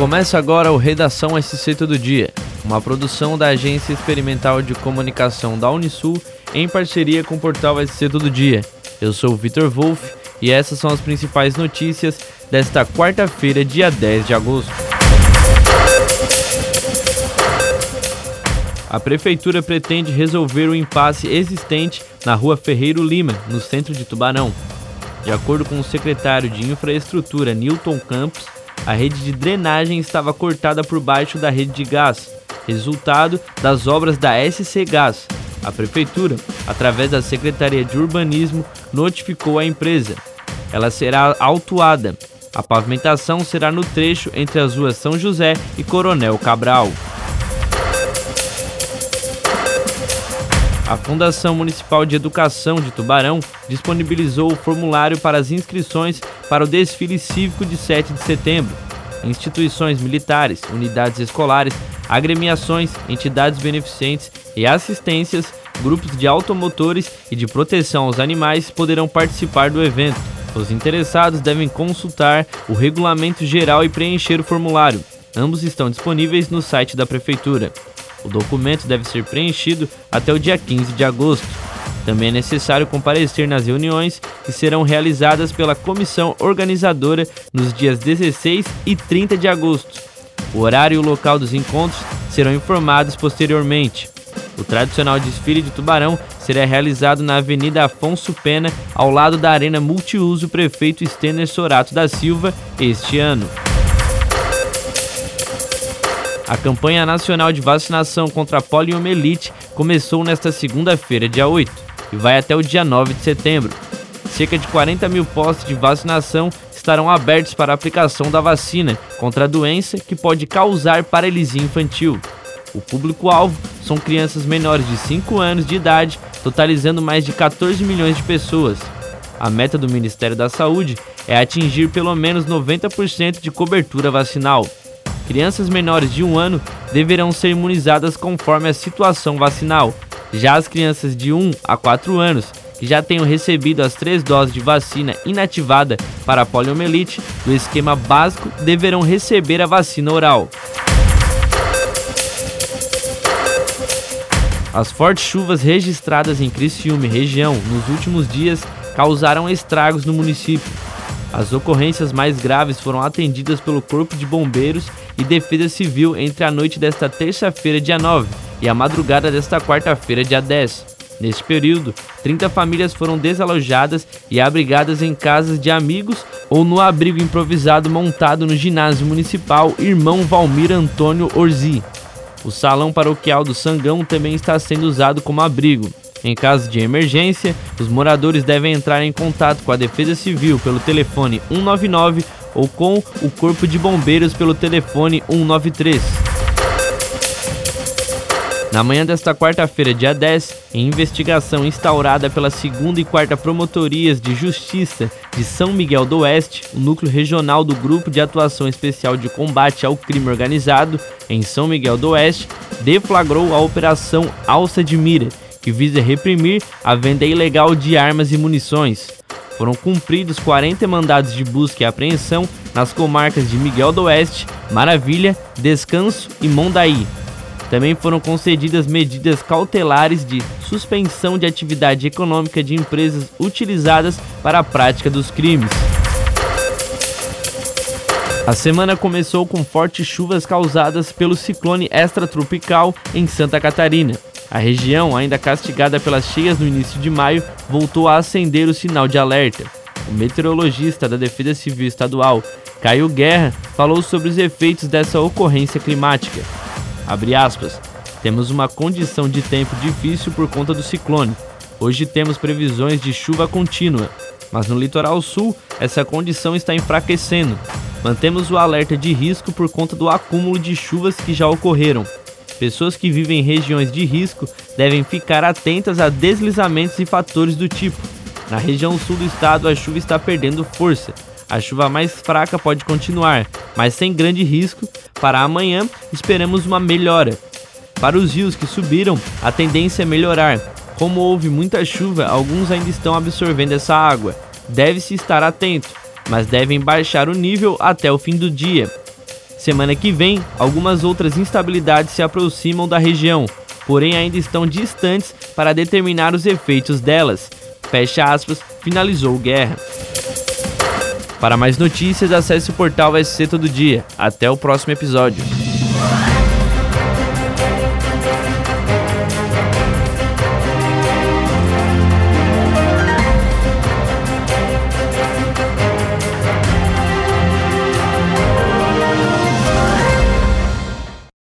Começa agora o Redação SC Todo Dia, uma produção da Agência Experimental de Comunicação da Unisul em parceria com o portal SC Todo Dia. Eu sou o Vitor Wolff e essas são as principais notícias desta quarta-feira, dia 10 de agosto. A Prefeitura pretende resolver o impasse existente na rua Ferreiro Lima, no centro de Tubarão. De acordo com o secretário de Infraestrutura Newton Campos, a rede de drenagem estava cortada por baixo da rede de gás, resultado das obras da SC Gás. A prefeitura, através da Secretaria de Urbanismo, notificou a empresa. Ela será autuada. A pavimentação será no trecho entre as ruas São José e Coronel Cabral. A Fundação Municipal de Educação de Tubarão disponibilizou o formulário para as inscrições para o desfile cívico de 7 de setembro. Instituições militares, unidades escolares, agremiações, entidades beneficentes e assistências, grupos de automotores e de proteção aos animais poderão participar do evento. Os interessados devem consultar o regulamento geral e preencher o formulário. Ambos estão disponíveis no site da Prefeitura. O documento deve ser preenchido até o dia 15 de agosto. Também é necessário comparecer nas reuniões que serão realizadas pela comissão organizadora nos dias 16 e 30 de agosto. O horário e o local dos encontros serão informados posteriormente. O tradicional desfile de tubarão será realizado na Avenida Afonso Pena, ao lado da Arena Multiuso Prefeito Stener Sorato da Silva, este ano. A campanha nacional de vacinação contra a poliomielite começou nesta segunda-feira, dia 8, e vai até o dia 9 de setembro. Cerca de 40 mil postos de vacinação estarão abertos para a aplicação da vacina contra a doença que pode causar paralisia infantil. O público-alvo são crianças menores de 5 anos de idade, totalizando mais de 14 milhões de pessoas. A meta do Ministério da Saúde é atingir pelo menos 90% de cobertura vacinal crianças menores de um ano deverão ser imunizadas conforme a situação vacinal. Já as crianças de 1 a 4 anos que já tenham recebido as três doses de vacina inativada para a poliomielite do esquema básico deverão receber a vacina oral. As fortes chuvas registradas em Criciúma região nos últimos dias causaram estragos no município. As ocorrências mais graves foram atendidas pelo Corpo de Bombeiros e Defesa Civil entre a noite desta terça-feira, dia 9, e a madrugada desta quarta-feira, dia 10. Neste período, 30 famílias foram desalojadas e abrigadas em casas de amigos ou no abrigo improvisado montado no ginásio municipal Irmão Valmir Antônio Orzi. O salão paroquial do Sangão também está sendo usado como abrigo. Em caso de emergência, os moradores devem entrar em contato com a Defesa Civil pelo telefone 199 ou com o Corpo de Bombeiros pelo telefone 193. Na manhã desta quarta-feira, dia 10, em investigação instaurada pela segunda e quarta Promotorias de Justiça de São Miguel do Oeste, o núcleo regional do Grupo de Atuação Especial de Combate ao Crime Organizado, em São Miguel do Oeste, deflagrou a Operação Alça de Mira, que visa reprimir a venda ilegal de armas e munições. Foram cumpridos 40 mandados de busca e apreensão nas comarcas de Miguel do Oeste, Maravilha, Descanso e Mondaí. Também foram concedidas medidas cautelares de suspensão de atividade econômica de empresas utilizadas para a prática dos crimes. A semana começou com fortes chuvas causadas pelo ciclone extratropical em Santa Catarina. A região, ainda castigada pelas cheias no início de maio, voltou a acender o sinal de alerta. O meteorologista da Defesa Civil Estadual, Caio Guerra, falou sobre os efeitos dessa ocorrência climática. Aspas. Temos uma condição de tempo difícil por conta do ciclone. Hoje temos previsões de chuva contínua, mas no litoral sul essa condição está enfraquecendo. Mantemos o alerta de risco por conta do acúmulo de chuvas que já ocorreram. Pessoas que vivem em regiões de risco devem ficar atentas a deslizamentos e fatores do tipo. Na região sul do estado, a chuva está perdendo força. A chuva mais fraca pode continuar, mas sem grande risco. Para amanhã, esperamos uma melhora. Para os rios que subiram, a tendência é melhorar. Como houve muita chuva, alguns ainda estão absorvendo essa água. Deve-se estar atento, mas devem baixar o nível até o fim do dia. Semana que vem, algumas outras instabilidades se aproximam da região, porém ainda estão distantes para determinar os efeitos delas. Fecha aspas, finalizou Guerra. Para mais notícias, acesse o portal SC Todo Dia. Até o próximo episódio.